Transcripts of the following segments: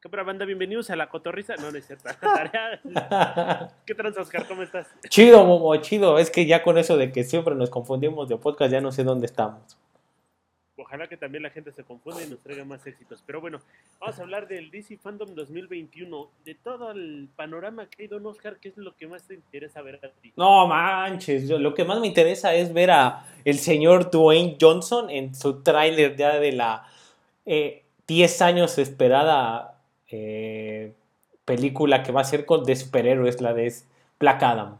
¿Qué para banda? Bienvenidos a la cotorriza. No, no es cierto. ¿Qué trans, Oscar? ¿Cómo estás? Chido, Momo, chido. Es que ya con eso de que siempre nos confundimos de podcast, ya no sé dónde estamos. Ojalá que también la gente se confunda y nos traiga más éxitos. Pero bueno, vamos a hablar del DC Fandom 2021. De todo el panorama que hay, Don Oscar, ¿qué es lo que más te interesa ver a ti? No manches, lo que más me interesa es ver a el señor Dwayne Johnson en su tráiler ya de la 10 eh, años esperada eh, película que va a ser con, de superhéroes, la de Black Adam.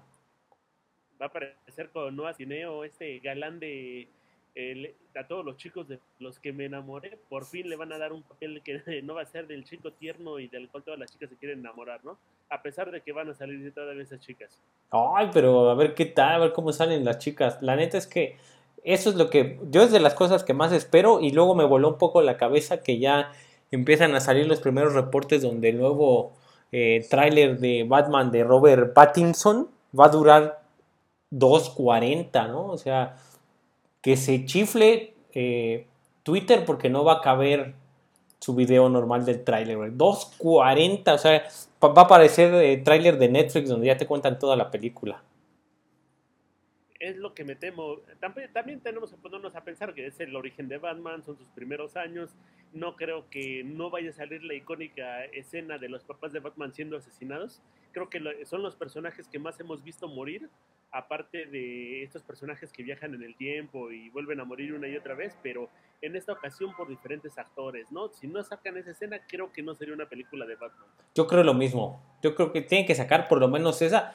Va a aparecer con Noah Cineo, este galán de a todos los chicos de los que me enamoré, por fin le van a dar un papel que no va a ser del chico tierno y del cual todas las chicas se quieren enamorar, ¿no? A pesar de que van a salir todas esas chicas. Ay, pero a ver qué tal, a ver cómo salen las chicas. La neta es que eso es lo que yo es de las cosas que más espero y luego me voló un poco la cabeza que ya empiezan a salir los primeros reportes donde el nuevo eh, tráiler de Batman de Robert Pattinson va a durar 2.40, ¿no? O sea, que se chifle eh, Twitter porque no va a caber su video normal del tráiler, 2.40, o sea, va a aparecer el tráiler de Netflix donde ya te cuentan toda la película es lo que me temo. También, tenemos que ponernos a pensar que es el origen de Batman, son sus primeros años. No creo que no vaya a salir la icónica escena de los papás de Batman siendo asesinados. Creo que son los personajes que más hemos visto morir, aparte de estos personajes que viajan en el tiempo y vuelven a morir una y otra vez, pero en esta ocasión por diferentes actores, ¿no? Si no sacan esa escena, creo que no sería una película de Batman. Yo creo lo mismo. Yo creo que tienen que sacar por lo menos esa.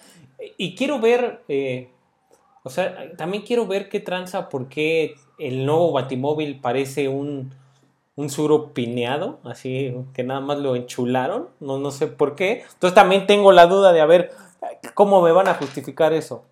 Y quiero ver... Eh o sea, también quiero ver qué tranza, por qué el nuevo Batimóvil parece un, un suro pineado, así que nada más lo enchularon, no, no sé por qué. Entonces también tengo la duda de a ver cómo me van a justificar eso.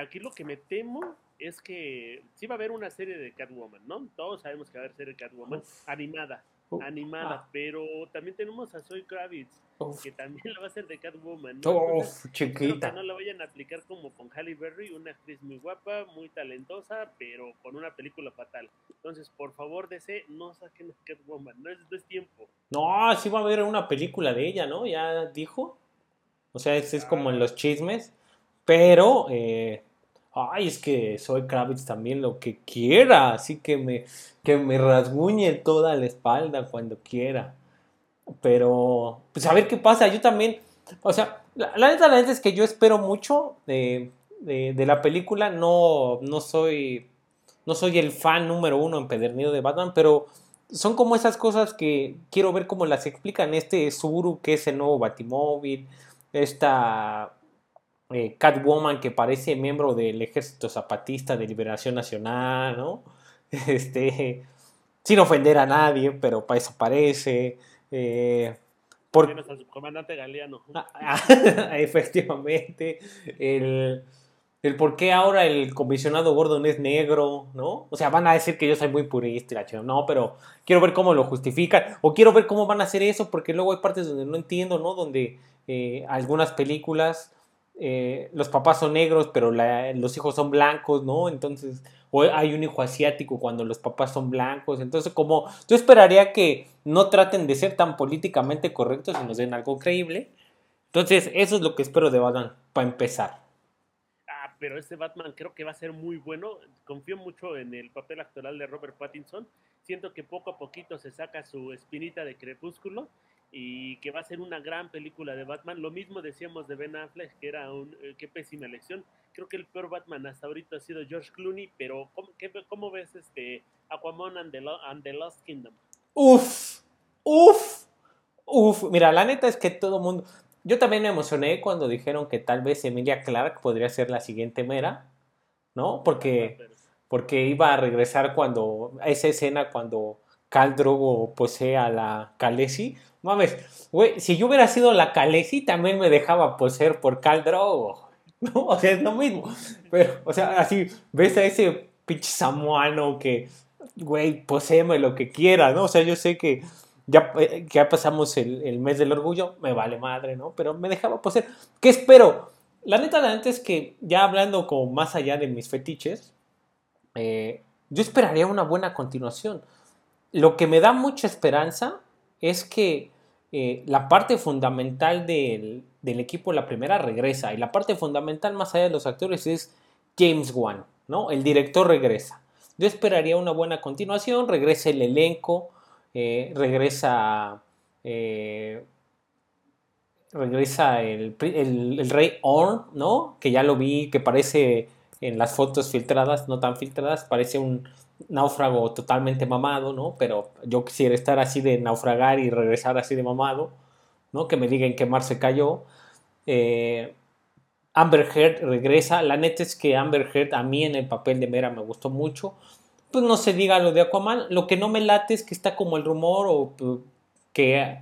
Aquí lo que me temo es que sí va a haber una serie de Catwoman, ¿no? Todos sabemos que va a haber serie de Catwoman animada animada, ah. pero también tenemos a Zoe Kravitz, que también la va a hacer de Catwoman. ¿no? chiquita. Que no la vayan a aplicar como con Halle Berry, una actriz muy guapa, muy talentosa, pero con una película fatal. Entonces, por favor, DC, no saquen a Catwoman, no es, no es tiempo. No, sí va a haber una película de ella, ¿no? Ya dijo. O sea, es, es como en los chismes, pero... Eh, ay, es que soy Kravitz también lo que quiera, así que me, que me rasguñe toda la espalda cuando quiera. Pero, pues a ver qué pasa, yo también, o sea, la, neta, la neta es que yo espero mucho de, de, la película, no, no soy, no soy el fan número uno empedernido de Batman, pero son como esas cosas que quiero ver cómo las explican este Subaru, que es el nuevo Batimóvil, esta eh, Catwoman que parece miembro del Ejército Zapatista de Liberación Nacional, ¿no? Este, sin ofender a nadie, pero para eso parece. Eh, por... su comandante Galeano. Ah, efectivamente. El, el por qué ahora el comisionado Gordon es negro, ¿no? O sea, van a decir que yo soy muy purista, no, pero quiero ver cómo lo justifican, o quiero ver cómo van a hacer eso, porque luego hay partes donde no entiendo, ¿no? Donde eh, algunas películas eh, los papás son negros, pero los hijos son blancos, ¿no? Entonces, o hay un hijo asiático cuando los papás son blancos. Entonces, como yo esperaría que no traten de ser tan políticamente correctos y nos den algo creíble. Entonces, eso es lo que espero de Batman para empezar. Ah, pero este Batman creo que va a ser muy bueno. Confío mucho en el papel actoral de Robert Pattinson. Siento que poco a poquito se saca su espinita de crepúsculo y que va a ser una gran película de Batman. Lo mismo decíamos de Ben Affleck, que era un, eh, qué pésima elección. Creo que el peor Batman hasta ahorita ha sido George Clooney, pero ¿cómo, cómo ves este Aquaman and the, Lost Kingdom? Uf, uf, uf. Mira, la neta es que todo el mundo... Yo también me emocioné cuando dijeron que tal vez Emilia Clark podría ser la siguiente Mera, ¿no? Porque, porque iba a regresar cuando, a esa escena cuando Cal Drogo posee a la Khaleesi. Mames, güey, si yo hubiera sido la Khaleesi también me dejaba poseer por Cal Drogo. ¿No? O sea, es lo mismo. Pero, o sea, así ves a ese pinche samuano que, güey, poseeme lo que quiera, ¿no? O sea, yo sé que ya, eh, ya pasamos el, mes del orgullo, me vale madre, ¿no? Pero me dejaba poseer. ¿Qué espero? La neta, la neta es que ya hablando como más allá de mis fetiches, eh, yo esperaría una buena continuación. Lo que me da mucha esperanza es que eh, la parte fundamental del, del, equipo, la primera, regresa. Y la parte fundamental, más allá de los actores, es James Wan, ¿no? El director regresa. Yo esperaría una buena continuación, regresa el elenco, eh, regresa, eh, regresa el, el, rey Orn, ¿no? Que ya lo vi, que parece en las fotos filtradas, no tan filtradas, parece un náufrago totalmente mamado, ¿no? Pero yo quisiera estar así de naufragar y regresar así de mamado, ¿no? Que me digan que Mar se cayó. Eh, Amber Heard regresa. La neta es que Amber Heard a mí en el papel de Mera me gustó mucho. Pues no se diga lo de Aquaman. Lo que no me late es que está como el rumor o pues, que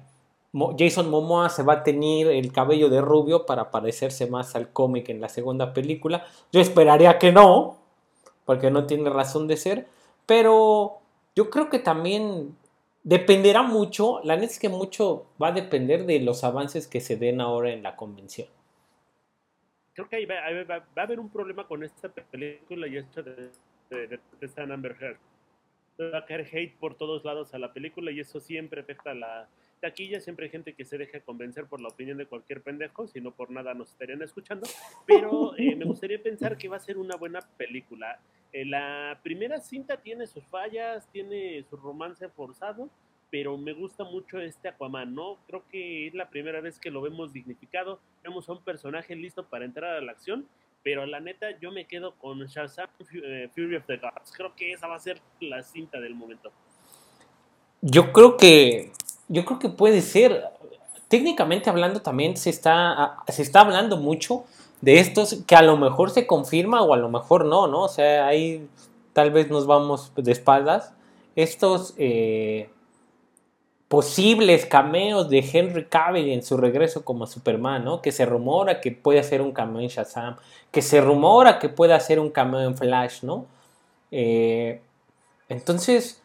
Jason Momoa se va a tener el cabello de rubio para parecerse más al cómic en la segunda película. Yo esperaría que no, porque no tiene razón de ser. Pero yo creo que también dependerá mucho. La neta es que mucho va a depender de los avances que se den ahora en la convención creo que va, a haber un problema con esta película y esto de, de, de, Amber Heard. Va a caer hate por todos lados a la película y eso siempre afecta a la taquilla. Siempre hay gente que se deja convencer por la opinión de cualquier pendejo, si no por nada nos estarían escuchando. Pero eh, me gustaría pensar que va a ser una buena película. Eh, la primera cinta tiene sus fallas, tiene su romance forzado pero me gusta mucho este Aquaman, ¿no? Creo que es la primera vez que lo vemos dignificado, vemos a un personaje listo para entrar a la acción, pero la neta yo me quedo con Shazam eh, Fury of the Gods. Creo que esa va a ser la cinta del momento. Yo creo que yo creo que puede ser técnicamente hablando también se está se está hablando mucho de estos que a lo mejor se confirma o a lo mejor no, ¿no? O sea, ahí tal vez nos vamos de espaldas. Estos eh, posibles cameos de Henry Cavill en su regreso como Superman, ¿no? Que se rumora que puede hacer un cameo en Shazam, que se rumora que puede hacer un cameo en Flash, ¿no? Eh, entonces,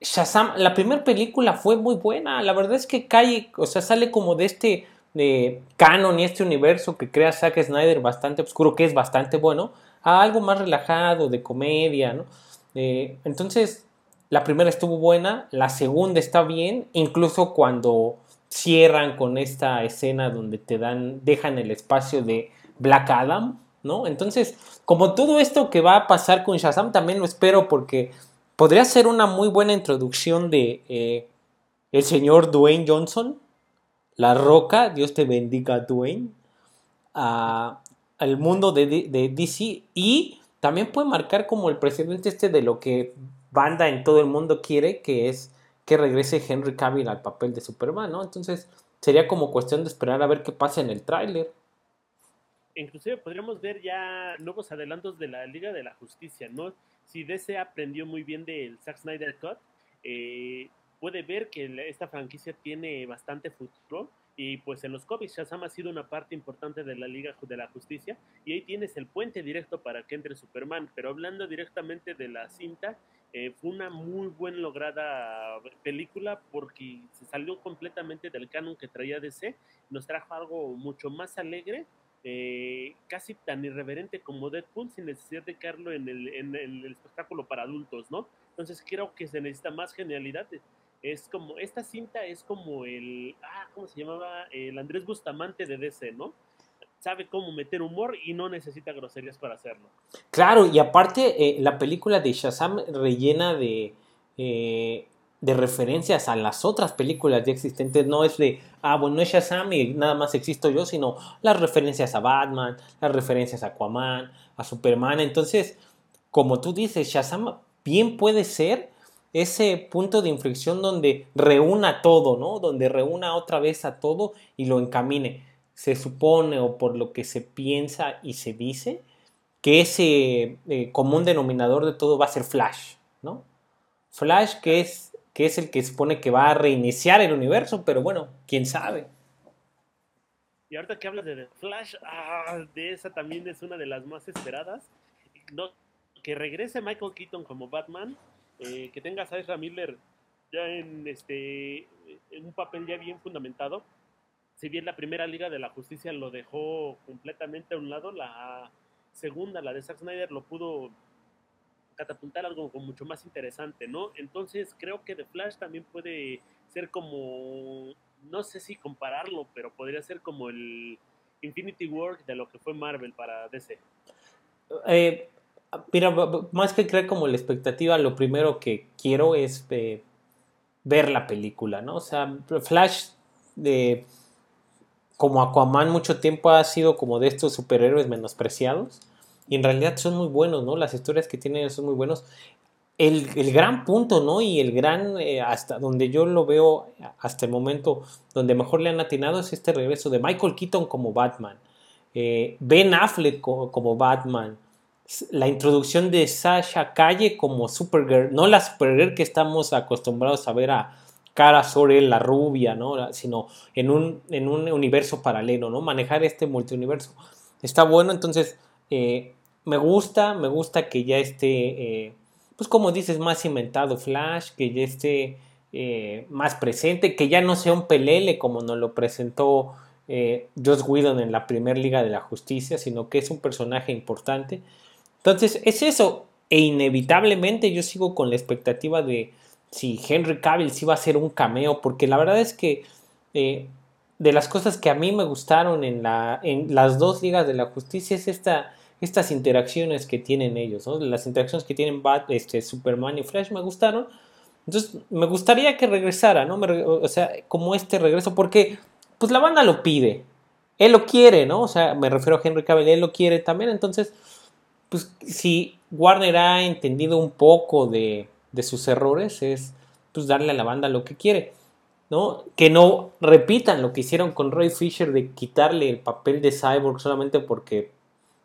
Shazam, la primera película fue muy buena, la verdad es que cae, o sea, sale como de este de canon y este universo que crea Zack Snyder bastante oscuro, que es bastante bueno, a algo más relajado, de comedia, ¿no? Eh, entonces, la primera estuvo buena, la segunda está bien, incluso cuando cierran con esta escena donde te dan, dejan el espacio de Black Adam, ¿no? Entonces, como todo esto que va a pasar con Shazam, también lo espero porque podría ser una muy buena introducción de eh, el señor Dwayne Johnson, La Roca, Dios te bendiga Dwayne, al mundo de, de DC y también puede marcar como el presidente este de lo que banda en todo el mundo quiere, que es que regrese Henry Cavill al papel de Superman, ¿no? Entonces sería como cuestión de esperar a ver qué pasa en el tráiler. Inclusive podríamos ver ya nuevos adelantos de la Liga de la Justicia, ¿no? Si DC aprendió muy bien del Zack Snyder Cut, eh, puede ver que esta franquicia tiene bastante futuro y pues en los cómics Shazam ha sido una parte importante de la Liga de la Justicia y ahí tienes el puente directo para que entre Superman. Pero hablando directamente de la cinta, eh, fue una muy buen lograda película porque se salió completamente del canon que traía DC, nos trajo algo mucho más alegre, eh, casi tan irreverente como Deadpool sin necesidad de el, en el espectáculo para adultos, ¿no? Entonces creo que se necesita más genialidad es como, esta cinta es como el, ah, ¿cómo se llamaba? El Andrés Bustamante de DC, ¿no? Sabe cómo meter humor y no necesita groserías para hacerlo. Claro, y aparte eh, la película de Shazam rellena de, eh, de referencias a las otras películas ya existentes. No es de, ah, bueno, no es Shazam y nada más existo yo, sino las referencias a Batman, las referencias a Aquaman, a Superman. Entonces, como tú dices, Shazam bien puede ser ese punto de inflexión donde reúna todo, ¿no? Donde reúna otra vez a todo y lo encamine. Se supone o por lo que se piensa y se dice que ese eh, común denominador de todo va a ser Flash, ¿no? Flash que es, que es el que supone que va a reiniciar el universo, pero bueno, quién sabe. Y ahorita que hablas de Flash, ah, de esa también es una de las más esperadas. Que regrese Michael Keaton como Batman eh, que tengas a Ezra Miller ya en, este, en un papel ya bien fundamentado. Si bien la primera Liga de la Justicia lo dejó completamente a un lado, la segunda, la de Zack Snyder, lo pudo catapultar algo mucho más interesante, ¿no? Entonces creo que The Flash también puede ser como, no sé si compararlo, pero podría ser como el Infinity War de lo que fue Marvel para DC. Eh, mira, más que creer como la expectativa, lo primero que quiero es eh, ver la película, ¿no? O sea, Flash de como Aquaman mucho tiempo ha sido como de estos superhéroes menospreciados y en realidad son muy buenos, ¿no? Las historias que tienen son muy buenos. El, gran punto, ¿no? Y el gran, eh, hasta donde yo lo veo hasta el momento, donde mejor le han atinado es este regreso de Michael Keaton como Batman, eh, Ben Affleck como Batman, la introducción de Sasha Calle como Supergirl, no la Supergirl que estamos acostumbrados a ver a Cara sobre la rubia, ¿no? Sino en un, en un universo paralelo, ¿no? Manejar este multiuniverso. Está bueno, entonces eh, me gusta, me gusta que ya esté, eh, pues como dices, más inventado Flash, que ya esté eh, más presente, que ya no sea un pelele como nos lo presentó Joss Whedon en la primera Liga de la Justicia, sino que es un personaje importante entonces, es eso. E inevitablemente yo sigo con la expectativa de si Henry Cavill sí va a ser un cameo, porque la verdad es que eh, de las cosas que a mí me gustaron en, la, en las dos ligas de la justicia es esta, estas interacciones que tienen ellos, ¿no? las interacciones que tienen este, Superman y Flash me gustaron. Entonces, me gustaría que regresara, ¿no? o sea, como este regreso, porque pues la banda lo pide, él lo quiere, ¿no? O sea, me refiero a Henry Cavill, él lo quiere también, entonces pues si Warner ha entendido un poco de, sus errores, es pues darle a la banda lo que quiere. ¿no? Que no repitan lo que hicieron con Roy Fisher de quitarle el papel de Cyborg solamente porque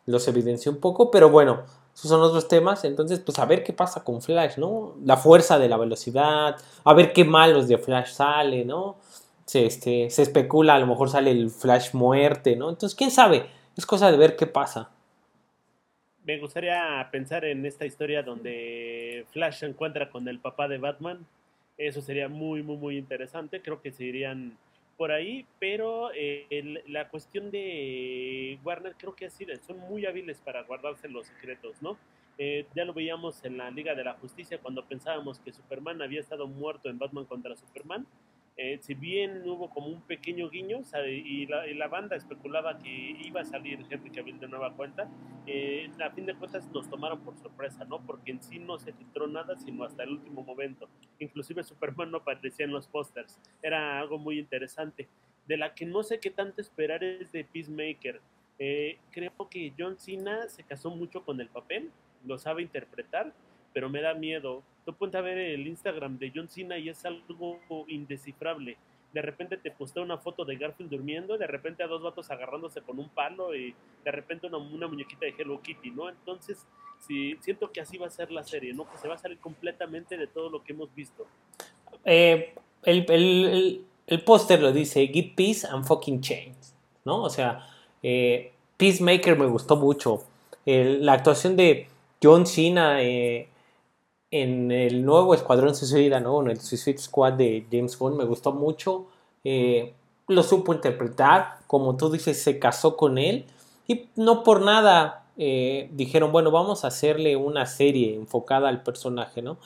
los evidenció un poco, pero bueno, esos son otros temas, entonces pues a ver qué pasa con Flash, ¿no? La fuerza de la velocidad, a ver qué malos de Flash sale, ¿no? Se, este, se especula, a lo mejor sale el Flash muerte, ¿no? Entonces, quién sabe, es cosa de ver qué pasa me gustaría pensar en esta historia donde Flash se encuentra con el papá de Batman. Eso sería muy, muy, muy interesante. Creo que se irían por ahí, pero eh, la cuestión de Warner creo que así son muy hábiles para guardarse los secretos, ¿no? Eh, ya lo veíamos en la Liga de la Justicia cuando pensábamos que Superman había estado muerto en Batman contra Superman. Eh, si bien hubo como un pequeño guiño y, la, banda especulaba que iba a salir Henry Cavill de nueva cuenta, eh, a fin de cuentas nos tomaron por sorpresa, ¿no? Porque en sí no se filtró nada, sino hasta el último momento. Inclusive Superman no aparecía en los pósters. Era algo muy interesante. De la que no sé qué tanto esperar es de Peacemaker. Eh, creo que John Cena se casó mucho con el papel, lo sabe interpretar, pero me da miedo tú puedes ver el Instagram de John Cena y es algo indescifrable. De repente te postea una foto de Garfield durmiendo, de repente a dos vatos agarrándose con un palo y de repente una, muñequita de Hello Kitty, ¿no? Entonces, sí, siento que así va a ser la serie, ¿no? Que se va a salir completamente de todo lo que hemos visto. Eh, el, póster lo dice, Give Peace and Fucking Chains, ¿no? O sea, eh, Peacemaker me gustó mucho. la actuación de John Cena eh, en el nuevo Escuadrón Suicida, ¿no? En el Suicide Squad de James Bond me gustó mucho. Eh, lo supo interpretar, como tú dices, se casó con él y no por nada eh, dijeron, bueno, vamos a hacerle una serie enfocada al personaje, ¿no?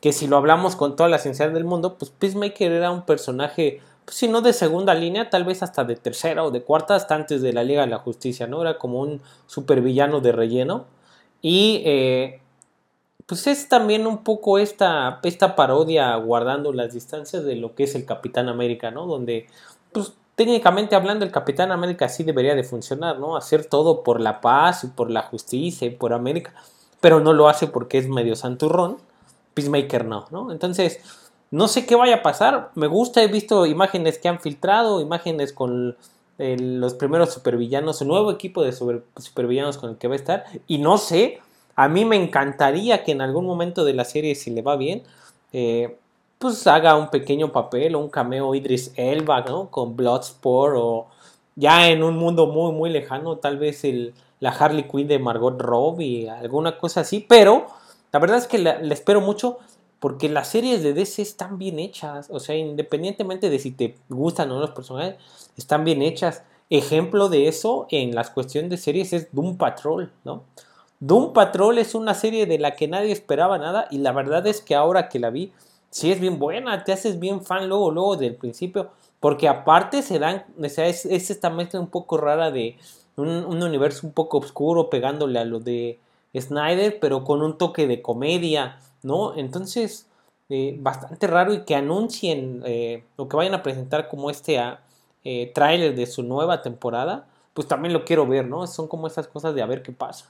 Que si lo hablamos con toda la sinceridad del mundo, pues Peacemaker era un personaje, pues si no de segunda línea, tal vez hasta de tercera o de cuarta, hasta antes de la Liga de la Justicia, ¿no? Era como un supervillano de relleno. Y eh, pues es también un poco esta, esta parodia guardando las distancias de lo que es el Capitán América, ¿no? Donde, pues técnicamente hablando, el Capitán América sí debería de funcionar, ¿no? Hacer todo por la paz y por la justicia y por América, pero no lo hace porque es medio santurrón. Peacemaker no, ¿no? Entonces, no sé qué vaya a pasar. Me gusta, he visto imágenes que han filtrado, imágenes con los primeros supervillanos, un nuevo equipo de supervillanos con el que va a estar, y no sé a mí me encantaría que en algún momento de la serie, si le va bien, eh, pues haga un pequeño papel o un cameo Idris Elba, ¿no? Con Bloodsport o ya en un mundo muy, muy lejano, tal vez el, la Harley Quinn de Margot Robbie, alguna cosa así, pero la verdad es que le espero mucho porque las series de DC están bien hechas, o sea, independientemente de si te gustan o no los personajes, están bien hechas. Ejemplo de eso en las cuestiones de series es Doom Patrol, ¿no? Doom Patrol es una serie de la que nadie esperaba nada y la verdad es que ahora que la vi sí es bien buena, te haces bien fan luego, luego del principio, porque aparte se dan, o sea, es, esta mezcla un poco rara de un, universo un poco oscuro pegándole a lo de Snyder, pero con un toque de comedia, ¿no? Entonces, eh, bastante raro y que anuncien eh, lo que vayan a presentar como este ah, eh, tráiler de su nueva temporada, pues también lo quiero ver, ¿no? Son como esas cosas de a ver qué pasa.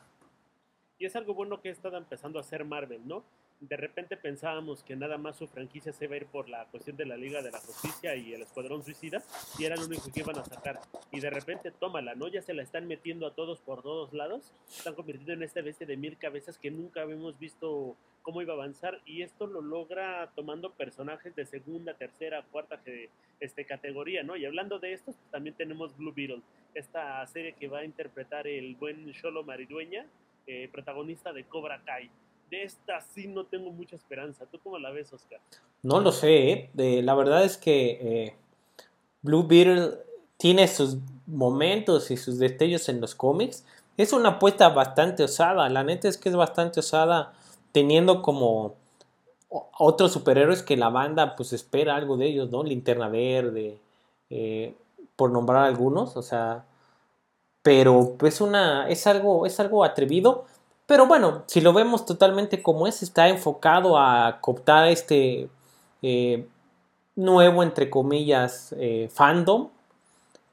Y es algo bueno que ha estado empezando a hacer Marvel, ¿no? De repente pensábamos que nada más su franquicia se iba a ir por la cuestión de la Liga de la Justicia y el Escuadrón Suicida, y era lo único que iban a sacar. Y de repente, tómala, ¿no? Ya se la están metiendo a todos por todos lados, están convirtiendo en esta bestia de mil cabezas que nunca habíamos visto cómo iba a avanzar, y esto lo logra tomando personajes de segunda, tercera, cuarta este, categoría, ¿no? Y hablando de estos, también tenemos Blue Beetle, esta serie que va a interpretar el buen Sholo Maridueña, eh, protagonista de Cobra Kai. De esta sí no tengo mucha esperanza. ¿Tú cómo la ves, Oscar? No lo sé. ¿eh? la verdad es que eh, Blue Beetle tiene sus momentos y sus destellos en los cómics. Es una apuesta bastante osada. La neta es que es bastante osada teniendo como otros superhéroes que la banda pues espera algo de ellos, ¿no? Linterna Verde, por nombrar algunos. O sea, pero pues una, es, algo, es algo atrevido. Pero bueno, si lo vemos totalmente como es, está enfocado a cooptar este eh, nuevo, entre comillas, eh, fandom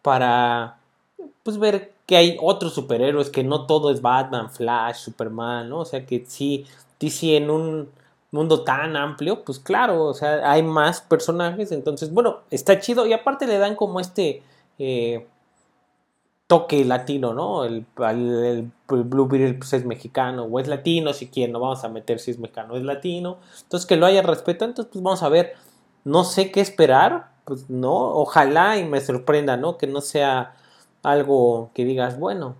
para pues ver que hay otros superhéroes, que no todo es Batman, Flash, Superman, ¿no? O sea que sí, DC en un mundo tan amplio, pues claro, o sea, hay más personajes, entonces, bueno, está chido y aparte le dan como este... Eh, toque latino, ¿no? El, el, Beetle pues, es mexicano o es latino, si quieren, no vamos a meter si es mexicano es latino. Entonces que lo haya respeto, entonces pues vamos a ver, no sé qué esperar, pues no, ojalá y me sorprenda, ¿no? Que no sea algo que digas, bueno,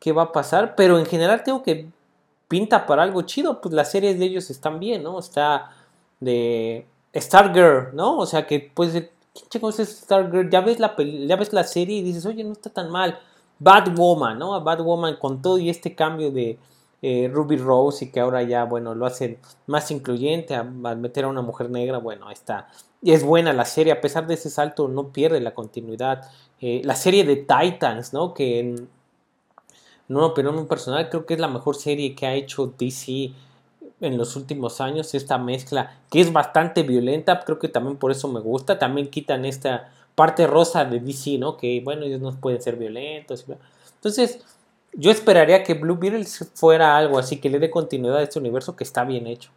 ¿qué va a pasar? Pero en general tengo que pinta para algo chido, pues las series de ellos están bien, ¿no? Está de Stargirl, ¿no? O sea que pues chicos es Stargirl? Ya ves, la ya ves la serie y dices, oye, no está tan mal. Batwoman, ¿no? Batwoman con todo y este cambio de eh, Ruby Rose y que ahora ya, bueno, lo hacen más incluyente al meter a una mujer negra, bueno, está. Y es buena la serie, a pesar de ese salto, no pierde la continuidad. Eh, la serie de Titans, ¿no? Que no, pero en un personal creo que es la mejor serie que ha hecho DC en los últimos años, esta mezcla que es bastante violenta, creo que también por eso me gusta, también quitan esta parte rosa de DC, ¿no? Que bueno, ellos no pueden ser violentos. Entonces, yo esperaría que Blue Beetle fuera algo así, que le dé continuidad a este universo que está bien hecho.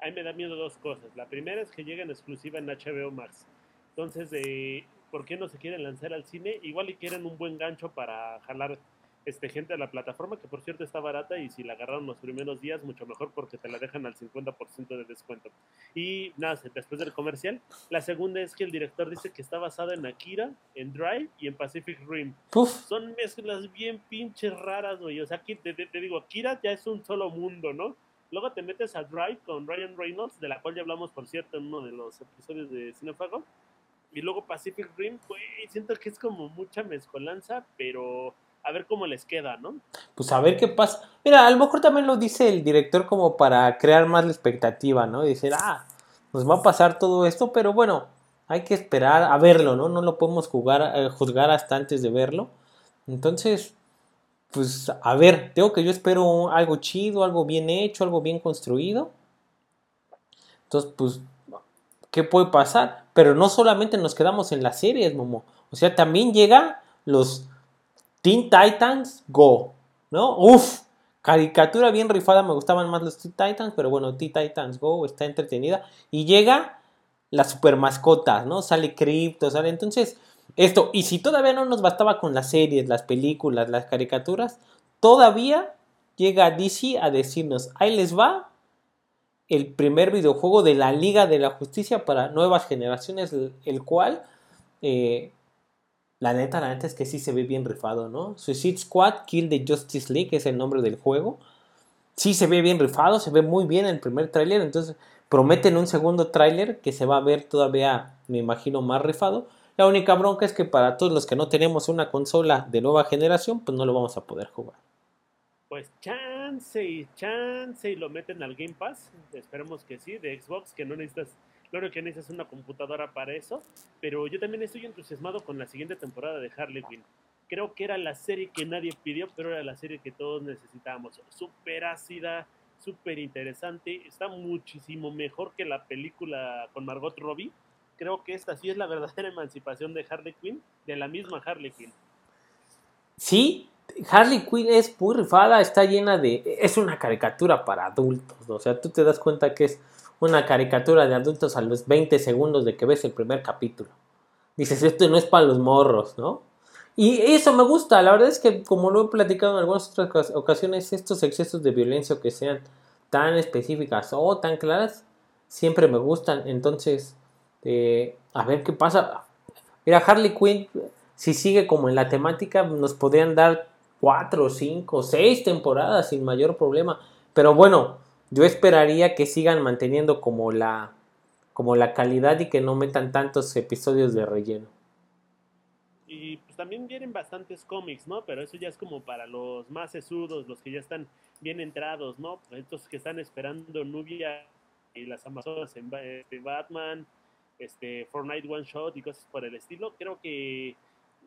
A mí me da miedo dos cosas. La primera es que lleguen exclusiva en HBO Max. Entonces, eh, ¿por qué no se quieren lanzar al cine? Igual y quieren un buen gancho para jalar este, gente a la plataforma, que por cierto está barata y si la agarraron los primeros días, mucho mejor porque te la dejan al 50% de descuento. Y nada, después del comercial, la segunda es que el director dice que está basada en Akira, en Drive y en Pacific Rim. Son mezclas bien pinches raras, güey. O sea, aquí te, te, digo, Akira ya es un solo mundo, ¿no? Luego te metes a Drive con Ryan Reynolds, de la cual ya hablamos, por cierto, en uno de los episodios de Cinefago. Y luego Pacific Rim, güey, siento que es como mucha mezcolanza, pero a ver cómo les queda, ¿no? Pues a ver qué pasa. Mira, a lo mejor también lo dice el director como para crear más la expectativa, ¿no? Y ah, nos va a pasar todo esto, pero bueno, hay que esperar a verlo, ¿no? No lo podemos eh, juzgar hasta antes de verlo. Entonces, pues a ver, tengo que yo espero algo chido, algo bien hecho, algo bien construido. Entonces, pues, ¿qué puede pasar? Pero no solamente nos quedamos en las series, Momo. O sea, también llega los Teen Titans Go, ¿no? Uf, caricatura bien rifada, me gustaban más los Teen Titans, pero bueno, Teen Titans Go está entretenida. Y llega la super mascota, ¿no? Sale Crypto, sale entonces esto. Y si todavía no nos bastaba con las series, las películas, las caricaturas, todavía llega DC a decirnos, ahí les va el primer videojuego de la Liga de la Justicia para nuevas generaciones, el cual eh, la neta, la neta es que sí se ve bien rifado, ¿no? Suicide Squad Kill the Justice League es el nombre del juego. Sí se ve bien rifado, se ve muy bien el primer tráiler, entonces prometen un segundo tráiler que se va a ver todavía, me imagino, más rifado. La única bronca es que para todos los que no tenemos una consola de nueva generación, pues no lo vamos a poder jugar. Pues chance y chance y lo meten al Game Pass. Esperemos que sí, de Xbox, que no necesitas, claro que necesitas una computadora para eso. Pero yo también estoy entusiasmado con la siguiente temporada de Harley Quinn. Creo que era la serie que nadie pidió, pero era la serie que todos necesitábamos. Súper ácida, súper interesante. Está muchísimo mejor que la película con Margot Robbie. Creo que esta sí es la verdadera emancipación de Harley Quinn, de la misma Harley Quinn. Sí, Harley Quinn es muy rifada, está llena de... Es una caricatura para adultos, o sea, tú te das cuenta que es una caricatura de adultos a los 20 segundos de que ves el primer capítulo. Dices, esto no es para los morros, ¿no? Y eso me gusta, la verdad es que como lo he platicado en algunas otras ocasiones, estos excesos de violencia que sean tan específicas o tan claras, siempre me gustan. Entonces, eh, a ver qué pasa. Mira, Harley Quinn, si sigue como en la temática, nos podrían dar cuatro, cinco, seis temporadas sin mayor problema. Pero bueno, yo esperaría que sigan manteniendo como la, como la calidad y que no metan tantos episodios de relleno. Y pues también vienen bastantes cómics, ¿no? Pero eso ya es como para los más sesudos, los que ya están bien entrados, ¿no? Estos que están esperando Nubia y las Amazonas en Batman, este Fortnite One Shot y cosas por el estilo. Creo que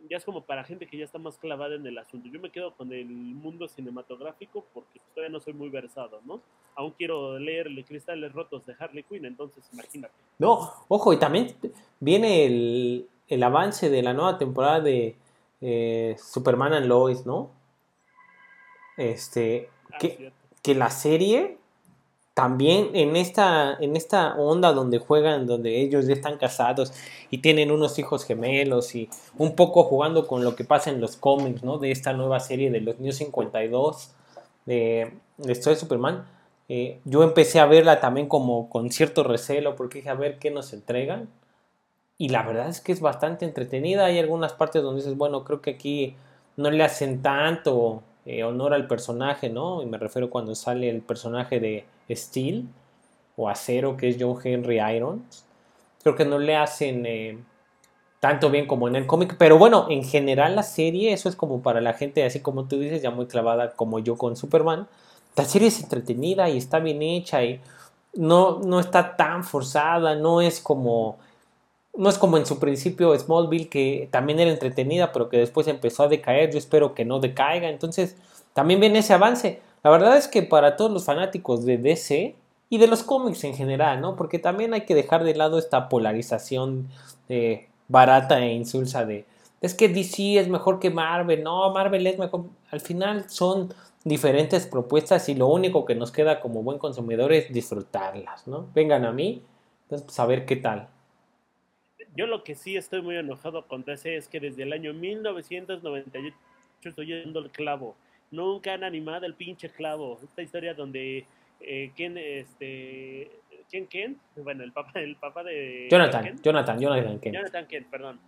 ya es como para gente que ya está más clavada en el asunto. Yo me quedo con el mundo cinematográfico porque todavía no soy muy versado, ¿no? Aún quiero leer Cristales Rotos de Harley Quinn, entonces imagínate. No, ojo, y también viene el, el avance de la nueva temporada de eh, Superman and Lois, ¿no? Este, ah, que, que la serie también en esta, en esta onda donde juegan, donde ellos ya están casados y tienen unos hijos gemelos y un poco jugando con lo que pasa en los cómics, ¿no? De esta nueva serie de los New 52 de, de Superman. Eh, yo empecé a verla también como con cierto recelo porque dije a ver qué nos entregan. Y la verdad es que es bastante entretenida. Hay algunas partes donde dices, bueno, creo que aquí no le hacen tanto eh, honor al personaje, ¿no? Y me refiero cuando sale el personaje de Steel o Acero, que es John Henry Irons. Creo que no le hacen eh, tanto bien como en el cómic, pero bueno, en general la serie, eso es como para la gente, así como tú dices, ya muy clavada como yo con Superman. La serie es entretenida y está bien hecha y no, no está tan forzada, no es como no es como en su principio Smallville que también era entretenida pero que después empezó a decaer, yo espero que no decaiga, entonces también viene ese avance. La verdad es que para todos los fanáticos de DC y de los cómics en general, ¿no? Porque también hay que dejar de lado esta polarización eh, barata e insulsa de es que DC es mejor que Marvel, no, Marvel es mejor. Al final son diferentes propuestas y lo único que nos queda como buen consumidor es disfrutarlas, ¿no? Vengan a mí, entonces pues, qué tal. Yo lo que sí estoy muy enojado con DC es que desde el año 1998 estoy yendo el clavo nunca han animado el pinche clavo. Esta historia donde eh, Ken, este, Ken Ken, bueno, el papá, el papá de Jonathan, Jonathan, Jonathan Ken. Jonathan Ken, perdón.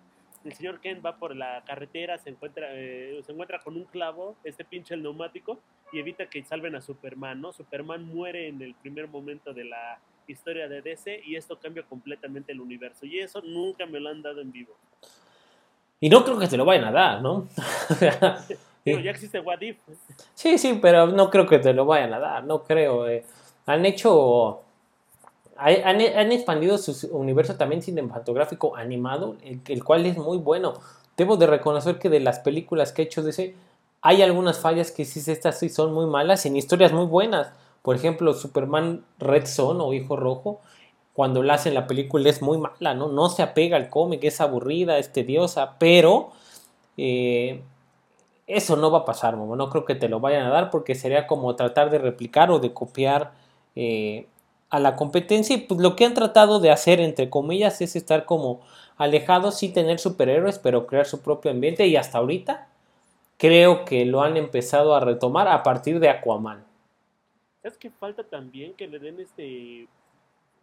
El señor Ken va por la carretera, se encuentra, eh, se encuentra con un clavo, este pinche el neumático, y evita que salven a Superman, ¿no? Superman muere en el primer momento de la historia de DC y esto cambia completamente el universo. Y eso nunca me lo han dado en vivo. Y no creo que se lo vayan a dar, ¿no? ya existe What If. Sí, sí, pero no creo que te lo vayan a dar, no creo. Eh. Han hecho. Han, expandido su universo también cinematográfico animado, el, cual es muy bueno. Debo de reconocer que de las películas que he hecho de ese, hay algunas fallas que sí, estas sí son muy malas, en historias muy buenas. Por ejemplo, Superman Red Son o Hijo Rojo, cuando la hacen la película es muy mala, ¿no? No se apega al cómic, es aburrida, es tediosa, pero eh, eso no va a pasar, mamá. No creo que te lo vayan a dar porque sería como tratar de replicar o de copiar eh, a la competencia. Y pues lo que han tratado de hacer, entre comillas, es estar como alejados, sí tener superhéroes, pero crear su propio ambiente. Y hasta ahorita creo que lo han empezado a retomar a partir de Aquaman. Es que falta también que le den este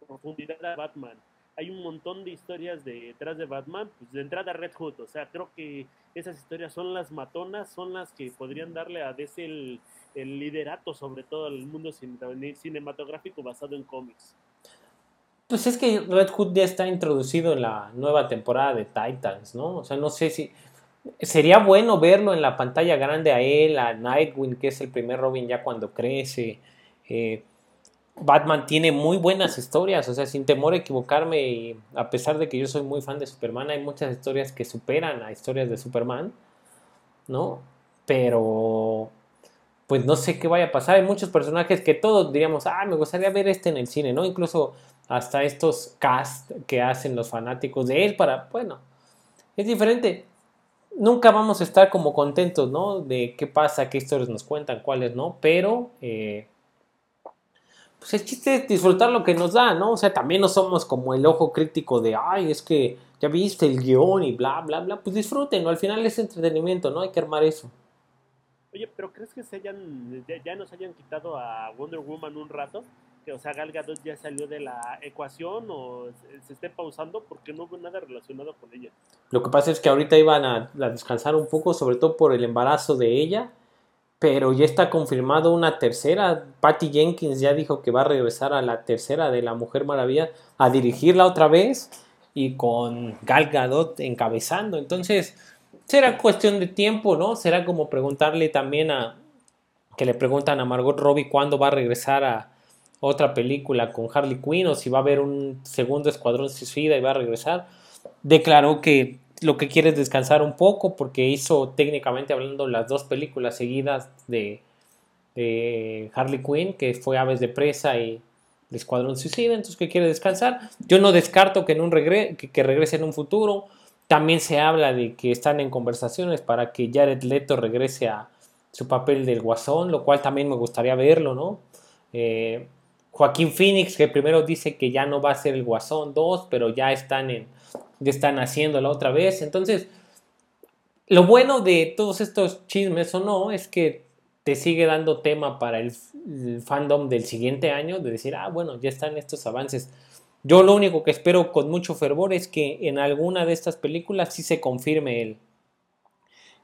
profundidad a Batman hay un montón de historias detrás de Batman, pues de entrada Red Hood, o sea, creo que esas historias son las matonas, son las que podrían darle a DC el, liderato sobre todo al mundo cinematográfico basado en cómics. Pues es que Red Hood ya está introducido en la nueva temporada de Titans, ¿no? O sea, no sé si sería bueno verlo en la pantalla grande a él, a Nightwing, que es el primer Robin ya cuando crece. Eh, Batman tiene muy buenas historias, o sea, sin temor a equivocarme, a pesar de que yo soy muy fan de Superman, hay muchas historias que superan a historias de Superman, ¿no? Pero, pues no sé qué vaya a pasar. Hay muchos personajes que todos diríamos, ah, me gustaría ver este en el cine, ¿no? Incluso hasta estos cast que hacen los fanáticos de él para, bueno, es diferente. Nunca vamos a estar como contentos, ¿no? De qué pasa, qué historias nos cuentan, cuáles no, pero... Eh, pues el chiste es disfrutar lo que nos da, ¿no? O sea, también no somos como el ojo crítico de, ay, es que ya viste el guion y bla, bla, bla. Pues disfruten, ¿no? Al final es entretenimiento, ¿no? Hay que armar eso. Oye, pero ¿crees que se hayan, ya, nos hayan quitado a Wonder Woman un rato? Que, o sea, Gal Gadot ya salió de la ecuación o se, esté pausando porque no hubo nada relacionado con ella. Lo que pasa es que ahorita iban a descansar un poco, sobre todo por el embarazo de ella pero ya está confirmado una tercera. Patty Jenkins ya dijo que va a regresar a la tercera de la Mujer Maravilla a dirigirla otra vez y con Gal Gadot encabezando. Entonces, será cuestión de tiempo, ¿no? Será como preguntarle también a que le preguntan a Margot Robbie cuándo va a regresar a otra película con Harley Quinn o si va a haber un segundo Escuadrón Suicida y va a regresar. Declaró que lo que quiere es descansar un poco porque hizo técnicamente hablando las dos películas seguidas de, Harley Quinn, que fue Aves de Presa y el Escuadrón Suicida, entonces que quiere descansar. Yo no descarto que, en un regre que, regrese en un futuro. También se habla de que están en conversaciones para que Jared Leto regrese a su papel del Guasón, lo cual también me gustaría verlo, ¿no? Eh, Joaquín Phoenix, que primero dice que ya no va a ser el Guasón 2, pero ya están en ya están haciéndola otra vez. Entonces, lo bueno de todos estos chismes o no es que te sigue dando tema para el, fandom del siguiente año de decir, ah, bueno, ya están estos avances. Yo lo único que espero con mucho fervor es que en alguna de estas películas sí se confirme el,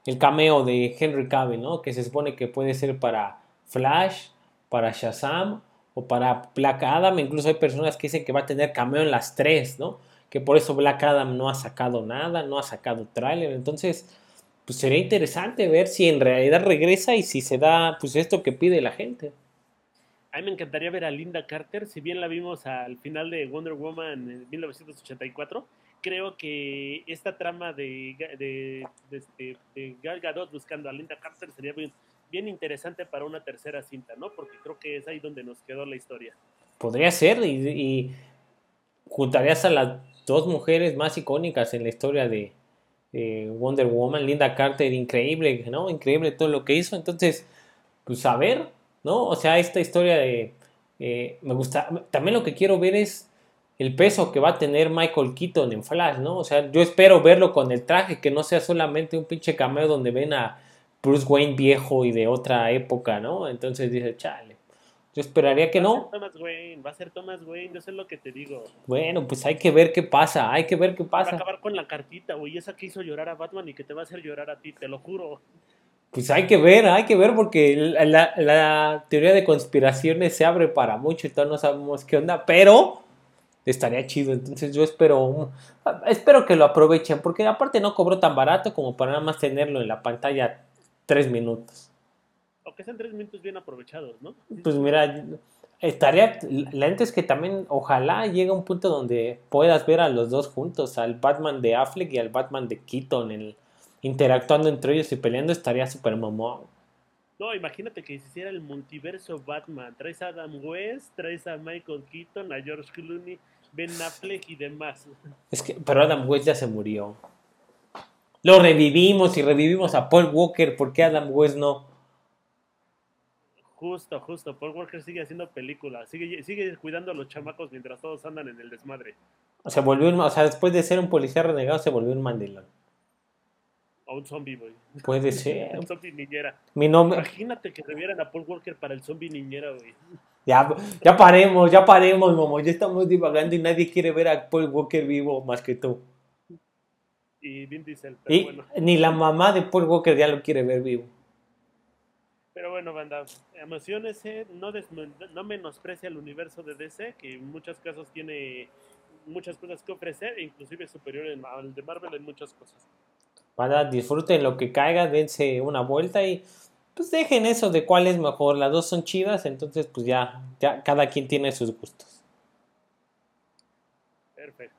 el cameo de Henry Cavill, ¿no? Que se supone que puede ser para Flash, para Shazam o para Black Adam. Incluso hay personas que dicen que va a tener cameo en las tres, ¿no? Que por eso Black Adam no ha sacado nada, no ha sacado tráiler, entonces pues sería interesante ver si en realidad regresa y si se da pues esto que pide la gente. A mí me encantaría ver a Linda Carter, si bien la vimos al final de Wonder Woman en 1984, creo que esta trama de, de, este, de, Gal Gadot buscando a Linda Carter sería bien, bien interesante para una tercera cinta, ¿no? Porque creo que es ahí donde nos quedó la historia. Podría ser y, y juntarías a las dos mujeres más icónicas en la historia de Wonder Woman, Linda Carter, increíble, ¿no? Increíble todo lo que hizo. Entonces, pues a ver, ¿no? O sea, esta historia de... Eh, me gusta, también lo que quiero ver es el peso que va a tener Michael Keaton en Flash, ¿no? O sea, yo espero verlo con el traje, que no sea solamente un pinche cameo donde ven a Bruce Wayne viejo y de otra época, ¿no? Entonces dice, chale, yo esperaría que no. Va a ser Thomas Wayne, va a ser Thomas Wayne, yo sé lo que te digo. Bueno, pues hay que ver qué pasa, hay que ver qué pasa. Va a acabar con la cartita, güey, esa que hizo llorar a Batman y que te va a hacer llorar a ti, te lo juro. Pues hay que ver, hay que ver porque la, teoría de conspiraciones se abre para mucho y todos no sabemos qué onda, pero estaría chido. Entonces yo espero, espero que lo aprovechen porque aparte no cobró tan barato como para nada más tenerlo en la pantalla tres minutos que sean tres minutos bien aprovechados, ¿no? Pues mira, estaría, la gente es que también ojalá llegue a un punto donde puedas ver a los dos juntos, al Batman de Affleck y al Batman de Keaton, el, interactuando entre ellos y peleando, estaría súper mamón. No, imagínate que hiciera el multiverso Batman, traes a Adam West, traes a Michael Keaton, a George Clooney, Ben Affleck y demás. Es que, pero Adam West ya se murió. Lo revivimos y revivimos a Paul Walker, ¿por qué Adam West no? Justo, justo. Paul Walker sigue haciendo películas, sigue, sigue cuidando a los chamacos mientras todos andan en el desmadre. O sea, volvió un, o sea, después de ser un policía renegado, se volvió un mandilón. O un zombie, güey. Puede ser. un zombie niñera. Mi nombre... Imagínate que revieran a Paul Walker para el zombie niñera, güey. Ya, ya paremos, ya paremos, momo. Ya estamos divagando y nadie quiere ver a Paul Walker vivo más que tú. Y Vin Diesel, pero bueno. Ni la mamá de Paul Walker ya lo quiere ver vivo. Pero bueno, banda, emociones, no, no menosprecia el universo de DC, que en muchos casos tiene muchas cosas que ofrecer, inclusive superior al de Marvel en muchas cosas. ¿verdad? Disfruten lo que caiga, dense una vuelta y pues dejen eso de cuál es mejor. Las dos son chidas, entonces pues ya, ya cada quien tiene sus gustos. Perfecto.